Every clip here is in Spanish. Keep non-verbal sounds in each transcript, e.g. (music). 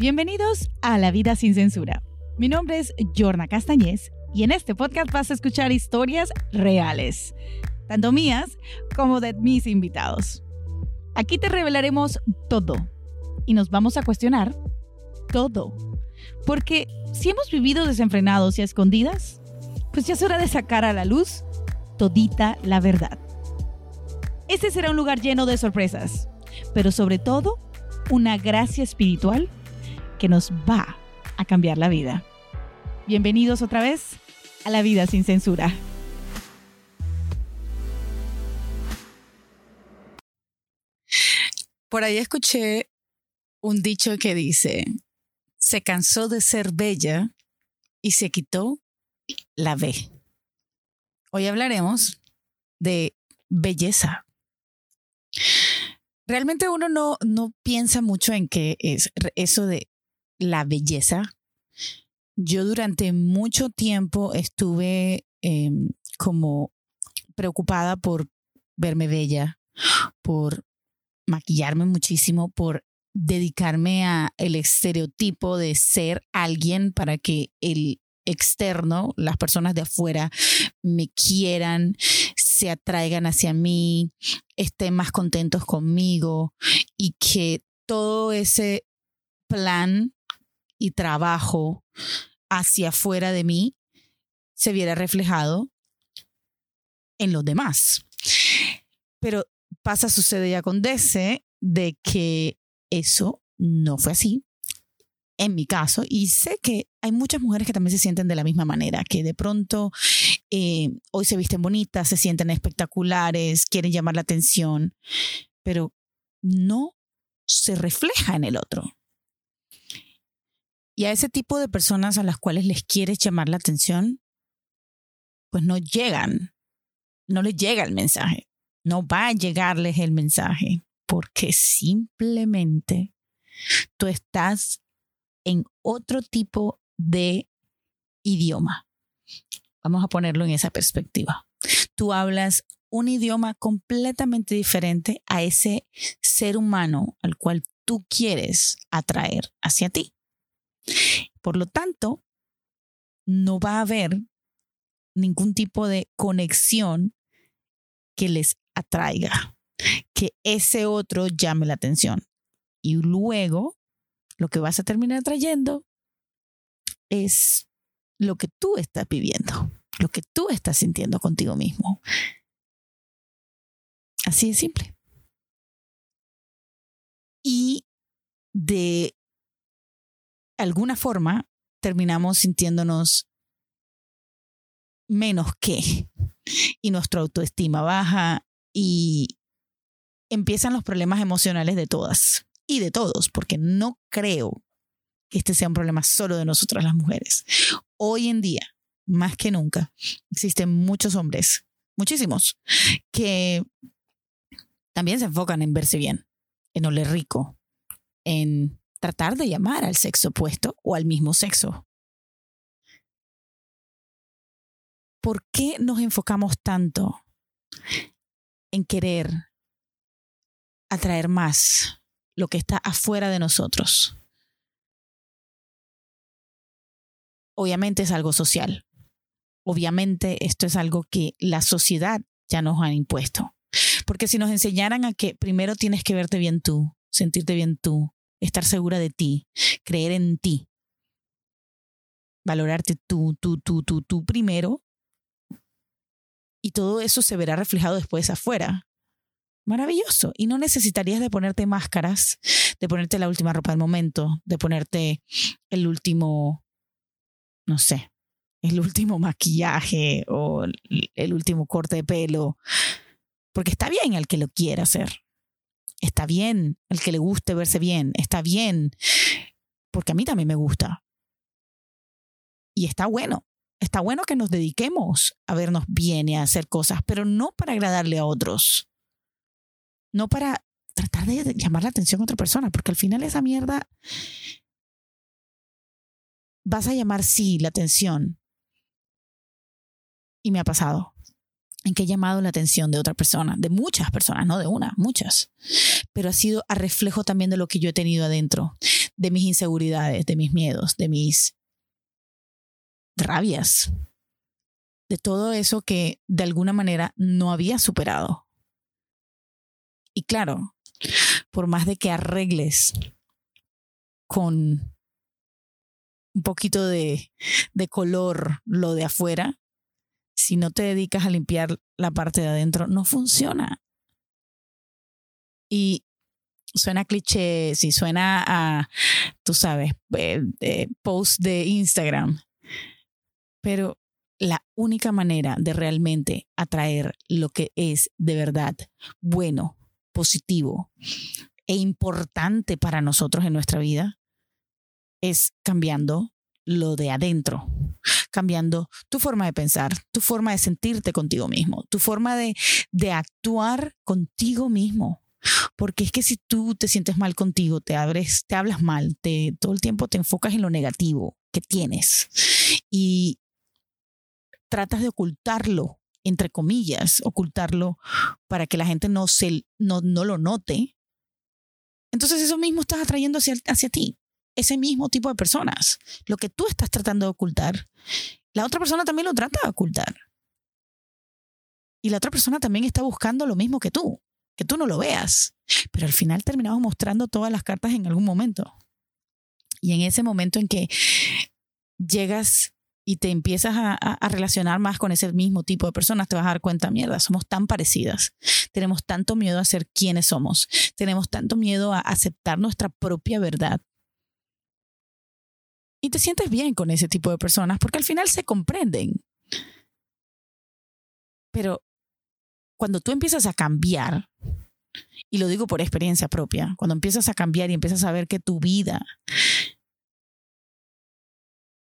Bienvenidos a La Vida sin Censura. Mi nombre es Jorna Castañez y en este podcast vas a escuchar historias reales, tanto mías como de mis invitados. Aquí te revelaremos todo y nos vamos a cuestionar todo. Porque si hemos vivido desenfrenados y a escondidas, pues ya es hora de sacar a la luz todita la verdad. Este será un lugar lleno de sorpresas, pero sobre todo una gracia espiritual que nos va a cambiar la vida. Bienvenidos otra vez a la vida sin censura. Por ahí escuché un dicho que dice, se cansó de ser bella y se quitó la B. Hoy hablaremos de belleza. Realmente uno no, no piensa mucho en qué es eso de la belleza. Yo durante mucho tiempo estuve em, como preocupada por verme bella, por maquillarme muchísimo, por dedicarme a el estereotipo de ser alguien para que el externo, las personas de afuera, me quieran, se atraigan hacia mí, estén más contentos conmigo y que todo ese plan y trabajo hacia afuera de mí se viera reflejado en los demás. Pero pasa, sucede ya con DC, de que eso no fue así en mi caso, y sé que hay muchas mujeres que también se sienten de la misma manera, que de pronto eh, hoy se visten bonitas, se sienten espectaculares, quieren llamar la atención, pero no se refleja en el otro. Y a ese tipo de personas a las cuales les quieres llamar la atención, pues no llegan, no les llega el mensaje, no va a llegarles el mensaje, porque simplemente tú estás en otro tipo de idioma. Vamos a ponerlo en esa perspectiva. Tú hablas un idioma completamente diferente a ese ser humano al cual tú quieres atraer hacia ti. Por lo tanto, no va a haber ningún tipo de conexión que les atraiga, que ese otro llame la atención. Y luego lo que vas a terminar trayendo es lo que tú estás viviendo, lo que tú estás sintiendo contigo mismo. Así de simple. Y de alguna forma terminamos sintiéndonos menos que (laughs) y nuestra autoestima baja y empiezan los problemas emocionales de todas y de todos, porque no creo que este sea un problema solo de nosotras las mujeres. Hoy en día, más que nunca, existen muchos hombres, muchísimos, que también se enfocan en verse bien, en oler rico, en tratar de llamar al sexo opuesto o al mismo sexo. ¿Por qué nos enfocamos tanto en querer atraer más lo que está afuera de nosotros. Obviamente es algo social. Obviamente esto es algo que la sociedad ya nos ha impuesto. Porque si nos enseñaran a que primero tienes que verte bien tú, sentirte bien tú, estar segura de ti, creer en ti, valorarte tú, tú, tú, tú, tú primero, y todo eso se verá reflejado después afuera maravilloso. Y no necesitarías de ponerte máscaras, de ponerte la última ropa del momento, de ponerte el último, no sé, el último maquillaje o el último corte de pelo. Porque está bien el que lo quiera hacer. Está bien el que le guste verse bien. Está bien. Porque a mí también me gusta. Y está bueno. Está bueno que nos dediquemos a vernos bien y a hacer cosas, pero no para agradarle a otros no para tratar de llamar la atención a otra persona, porque al final esa mierda vas a llamar sí la atención. Y me ha pasado en que he llamado la atención de otra persona, de muchas personas, no de una, muchas. Pero ha sido a reflejo también de lo que yo he tenido adentro, de mis inseguridades, de mis miedos, de mis rabias, de todo eso que de alguna manera no había superado. Y claro, por más de que arregles con un poquito de, de color lo de afuera, si no te dedicas a limpiar la parte de adentro, no funciona. Y suena cliché, si suena a, tú sabes, eh, post de Instagram, pero la única manera de realmente atraer lo que es de verdad bueno, positivo e importante para nosotros en nuestra vida es cambiando lo de adentro, cambiando tu forma de pensar, tu forma de sentirte contigo mismo, tu forma de, de actuar contigo mismo. Porque es que si tú te sientes mal contigo, te abres, te hablas mal, te, todo el tiempo te enfocas en lo negativo que tienes y tratas de ocultarlo, entre comillas, ocultarlo para que la gente no, se, no, no lo note, entonces eso mismo estás atrayendo hacia, hacia ti, ese mismo tipo de personas. Lo que tú estás tratando de ocultar, la otra persona también lo trata de ocultar. Y la otra persona también está buscando lo mismo que tú que tú no lo veas. Pero al final terminamos mostrando todas las cartas en algún momento. Y en ese momento en que llegas y te empiezas a, relacionar más con ese mismo tipo de personas, te vas a dar cuenta, mierda, somos tan parecidas. Tenemos tanto miedo a ser quienes somos. Tenemos tanto miedo a aceptar nuestra propia verdad. Y te sientes bien con ese tipo de personas porque al final se comprenden. Pero cuando tú empiezas a cambiar, y lo digo por experiencia propia, cuando empiezas a cambiar y empiezas a ver que tu vida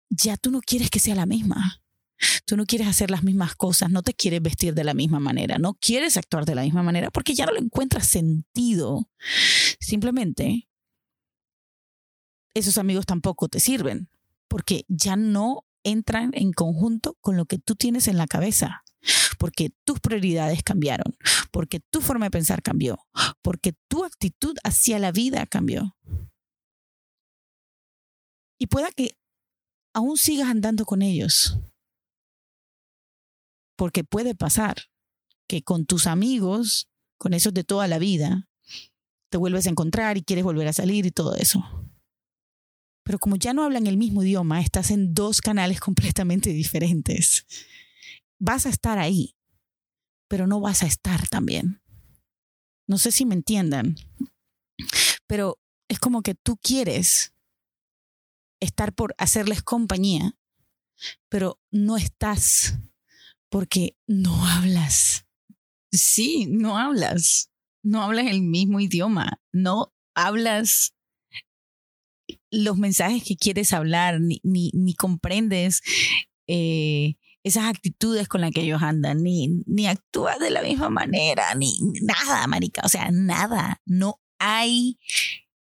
ya tú no quieres que sea la misma. Tú no quieres hacer las mismas cosas, no te quieres vestir de la misma manera, no quieres actuar de la misma manera porque ya no le encuentras sentido. Simplemente esos amigos tampoco te sirven porque ya no entran en conjunto con lo que tú tienes en la cabeza porque tus prioridades cambiaron, porque tu forma de pensar cambió, porque tu actitud hacia la vida cambió. Y pueda que aún sigas andando con ellos, porque puede pasar que con tus amigos, con esos de toda la vida, te vuelves a encontrar y quieres volver a salir y todo eso. Pero como ya no hablan el mismo idioma, estás en dos canales (laughs) completamente diferentes vas a estar ahí, pero no vas a estar también. No sé si me entiendan, pero es como que tú quieres estar por hacerles compañía, pero no estás porque no hablas. Sí, no hablas. No hablas el mismo idioma. No hablas los mensajes que quieres hablar, ni, ni, comprendes eh, esas actitudes con las que ellos andan, ni, ni actúas de la misma manera, ni nada, marica. O sea, nada. No hay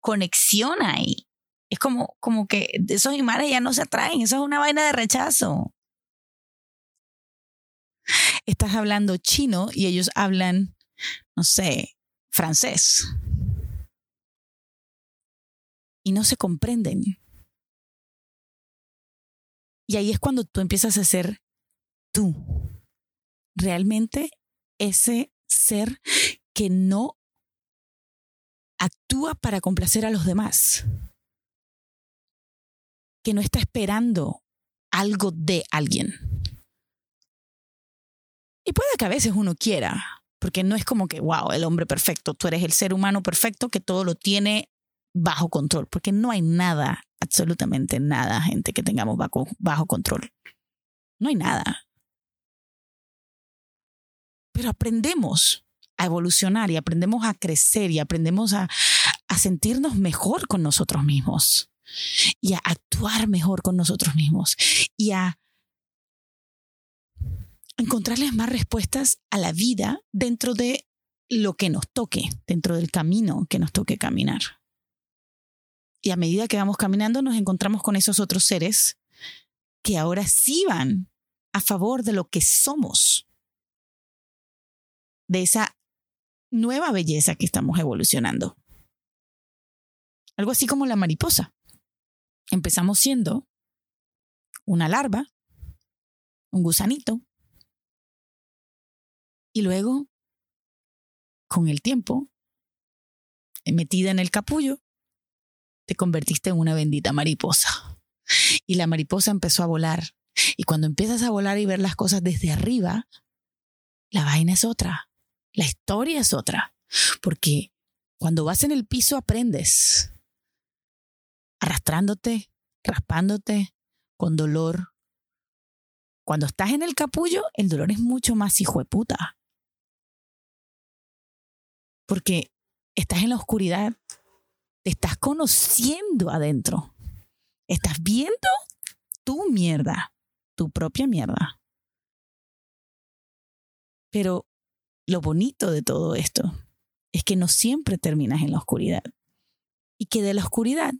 conexión ahí. Es como, como que esos imanes ya no se atraen. Eso es una vaina de rechazo. Estás hablando chino y ellos hablan, no sé, francés. Y no se comprenden. Y ahí es cuando tú empiezas a hacer tú. Realmente ese ser que no actúa para complacer a los demás, que no está esperando algo de alguien. Y puede que a veces uno quiera, porque no es como que, wow, el hombre perfecto, tú eres el ser humano perfecto que todo lo tiene bajo control, porque no hay nada, absolutamente nada, gente, que tengamos bajo, bajo control. No hay nada pero aprendemos a evolucionar y aprendemos a crecer y aprendemos a, sentirnos mejor con nosotros mismos y a actuar mejor con nosotros mismos y a encontrarles más respuestas a la vida dentro de lo que nos toque, dentro del camino que nos toque caminar. Y a medida que vamos caminando nos encontramos con esos otros seres que ahora sí van a favor de lo que somos de esa nueva belleza que estamos evolucionando. Algo así como la mariposa. Empezamos siendo una larva, un gusanito, y luego, con el tiempo, metida en el capullo, te convertiste en una bendita mariposa. Y la mariposa empezó a volar. Y cuando empiezas a volar y ver las cosas desde arriba, la vaina es otra. La historia es otra. Porque cuando vas en el piso aprendes. Arrastrándote, raspándote, con dolor. Cuando estás en el capullo, el dolor es mucho más hijo de puta. Porque estás en la oscuridad, te estás conociendo adentro. Estás viendo tu mierda, tu propia mierda. Pero lo bonito de todo esto es que no siempre terminas en la oscuridad. Y que de la oscuridad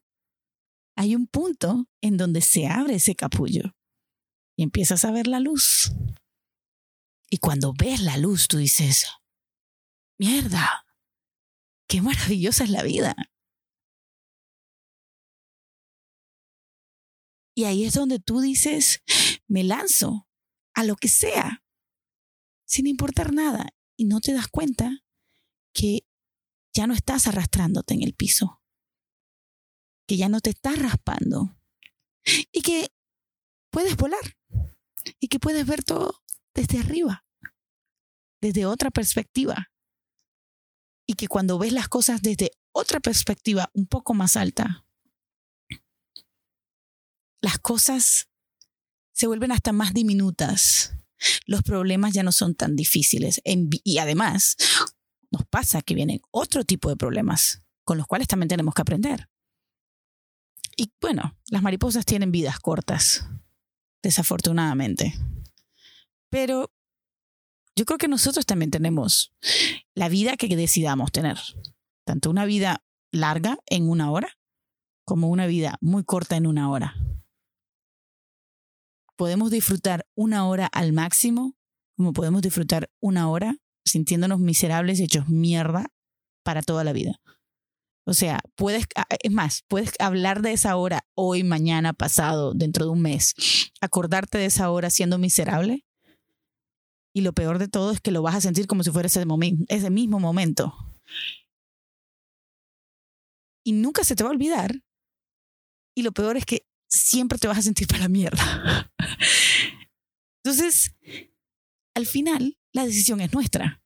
hay un punto en donde se abre ese capullo y empiezas a ver la luz. Y cuando ves la luz, tú dices, mierda, qué maravillosa es la vida. Y ahí es donde tú dices, me lanzo a lo que sea, sin importar nada. Y no te das cuenta que ya no estás arrastrándote en el piso, que ya no te estás raspando y que puedes volar y que puedes ver todo desde arriba, desde otra perspectiva. Y que cuando ves las cosas desde otra perspectiva un poco más alta, las cosas se vuelven hasta más diminutas. Los problemas ya no son tan difíciles. Y además, nos pasa que vienen otro tipo de problemas con los cuales también tenemos que aprender. Y bueno, las mariposas tienen vidas cortas, desafortunadamente. Pero yo creo que nosotros también tenemos la vida que decidamos tener. Tanto una vida larga en una hora como una vida muy corta en una hora podemos disfrutar una hora al máximo, como podemos disfrutar una hora sintiéndonos miserables, hechos mierda para toda la vida. O sea, puedes, ah, es más, puedes hablar de esa hora hoy, mañana, pasado, dentro de un mes, acordarte de esa hora siendo miserable. Y lo peor de todo es que lo vas a sentir como si fuera ese, ese mismo momento. Y nunca se te va a olvidar. Y lo peor es que siempre te vas a sentir para la mierda. Entonces, al final, la decisión es nuestra.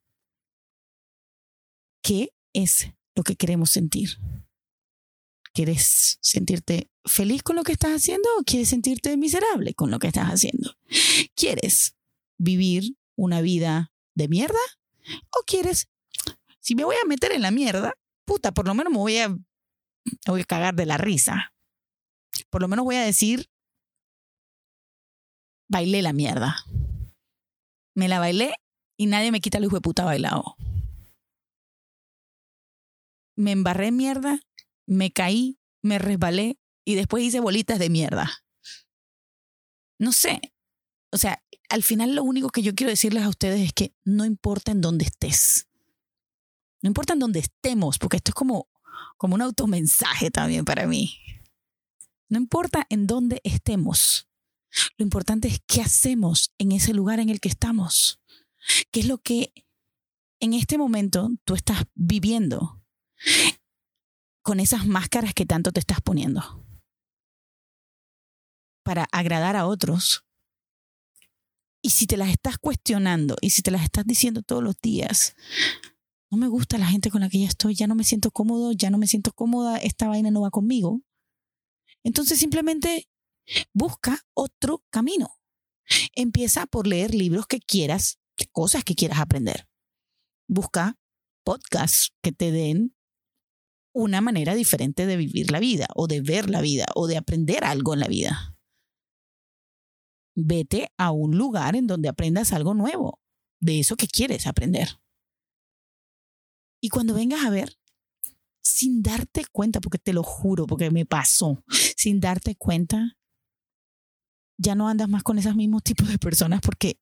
¿Qué es lo que queremos sentir? ¿Quieres sentirte feliz con lo que estás haciendo o quieres sentirte miserable con lo que estás haciendo? ¿Quieres vivir una vida de mierda o quieres, si me voy a meter en la mierda, puta, por lo menos me voy a, me voy a cagar de la risa? Por lo menos voy a decir, bailé la mierda. Me la bailé y nadie me quita el hijo de puta bailado. Me embarré mierda, me caí, me resbalé y después hice bolitas de mierda. No sé. O sea, al final lo único que yo quiero decirles a ustedes es que no importa en dónde estés. No importa en dónde estemos, porque esto es como, como un automensaje también para mí. No importa en dónde estemos. Lo importante es qué hacemos en ese lugar en el que estamos. ¿Qué es lo que en este momento tú estás viviendo con esas máscaras que tanto te estás poniendo? Para agradar a otros. Y si te las estás cuestionando y si te las estás diciendo todos los días, no me gusta la gente con la que ya estoy, ya no me siento cómodo, ya no me siento cómoda, esta vaina no va conmigo. Entonces simplemente busca otro camino. Empieza por leer libros que quieras, cosas que quieras aprender. Busca podcasts que te den una manera diferente de vivir la vida o de ver la vida o de aprender algo en la vida. Vete a un lugar en donde aprendas algo nuevo, de eso que quieres aprender. Y cuando vengas a ver, sin darte cuenta, porque te lo juro, porque me pasó, sin darte cuenta, ya no andas más con esos mismos tipos de personas porque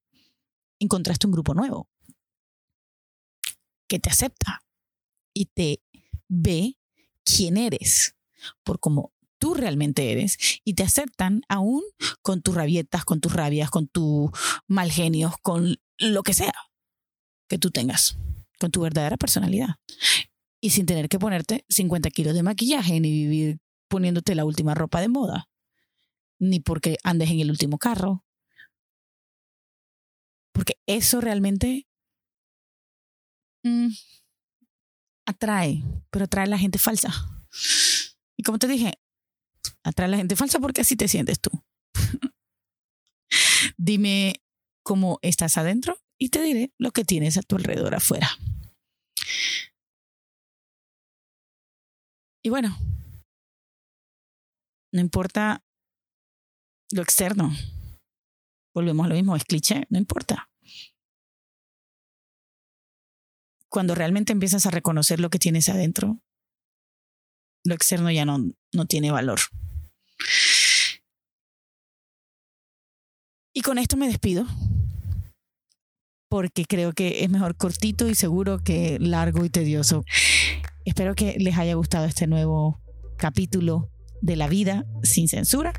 encontraste un grupo nuevo que te acepta y te ve quién eres. por cómo tú realmente eres y te aceptan aún con tus rabietas, con tus rabias, con tus mal genios, con lo que sea que tú tengas, con tu verdadera personalidad. Y sin tener que ponerte 50 kilos de maquillaje ni vivir poniéndote la última ropa de moda, ni porque andes en el último carro. Porque eso realmente mm, atrae, pero atrae a la gente falsa. Y como te dije, atrae a la gente falsa porque así te sientes tú. (laughs) Dime cómo estás adentro y te diré lo que tienes a tu alrededor afuera. Y bueno, no importa lo externo. Volvemos a lo mismo, es cliché, no importa. Cuando realmente empiezas a reconocer lo que tienes adentro, lo externo ya no, no tiene valor. Y con esto me despido, porque creo que es mejor cortito y seguro que largo y tedioso. Espero que les haya gustado este nuevo capítulo de la vida sin censura.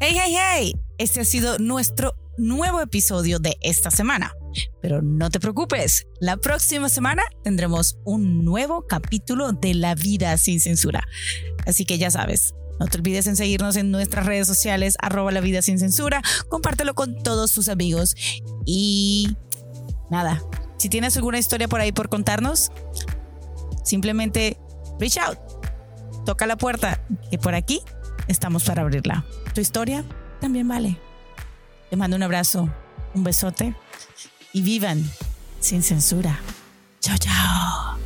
Hey, hey, hey, este ha sido nuestro nuevo episodio de esta semana. Pero no te preocupes, la próxima semana tendremos un nuevo capítulo de La vida sin censura. Así que ya sabes, no te olvides en seguirnos en nuestras redes sociales, arroba la vida sin censura, compártelo con todos tus amigos y nada, si tienes alguna historia por ahí por contarnos, simplemente reach out, toca la puerta y por aquí estamos para abrirla. Tu historia también vale. Te mando un abrazo, un besote y vivan sin censura. Chao, chao.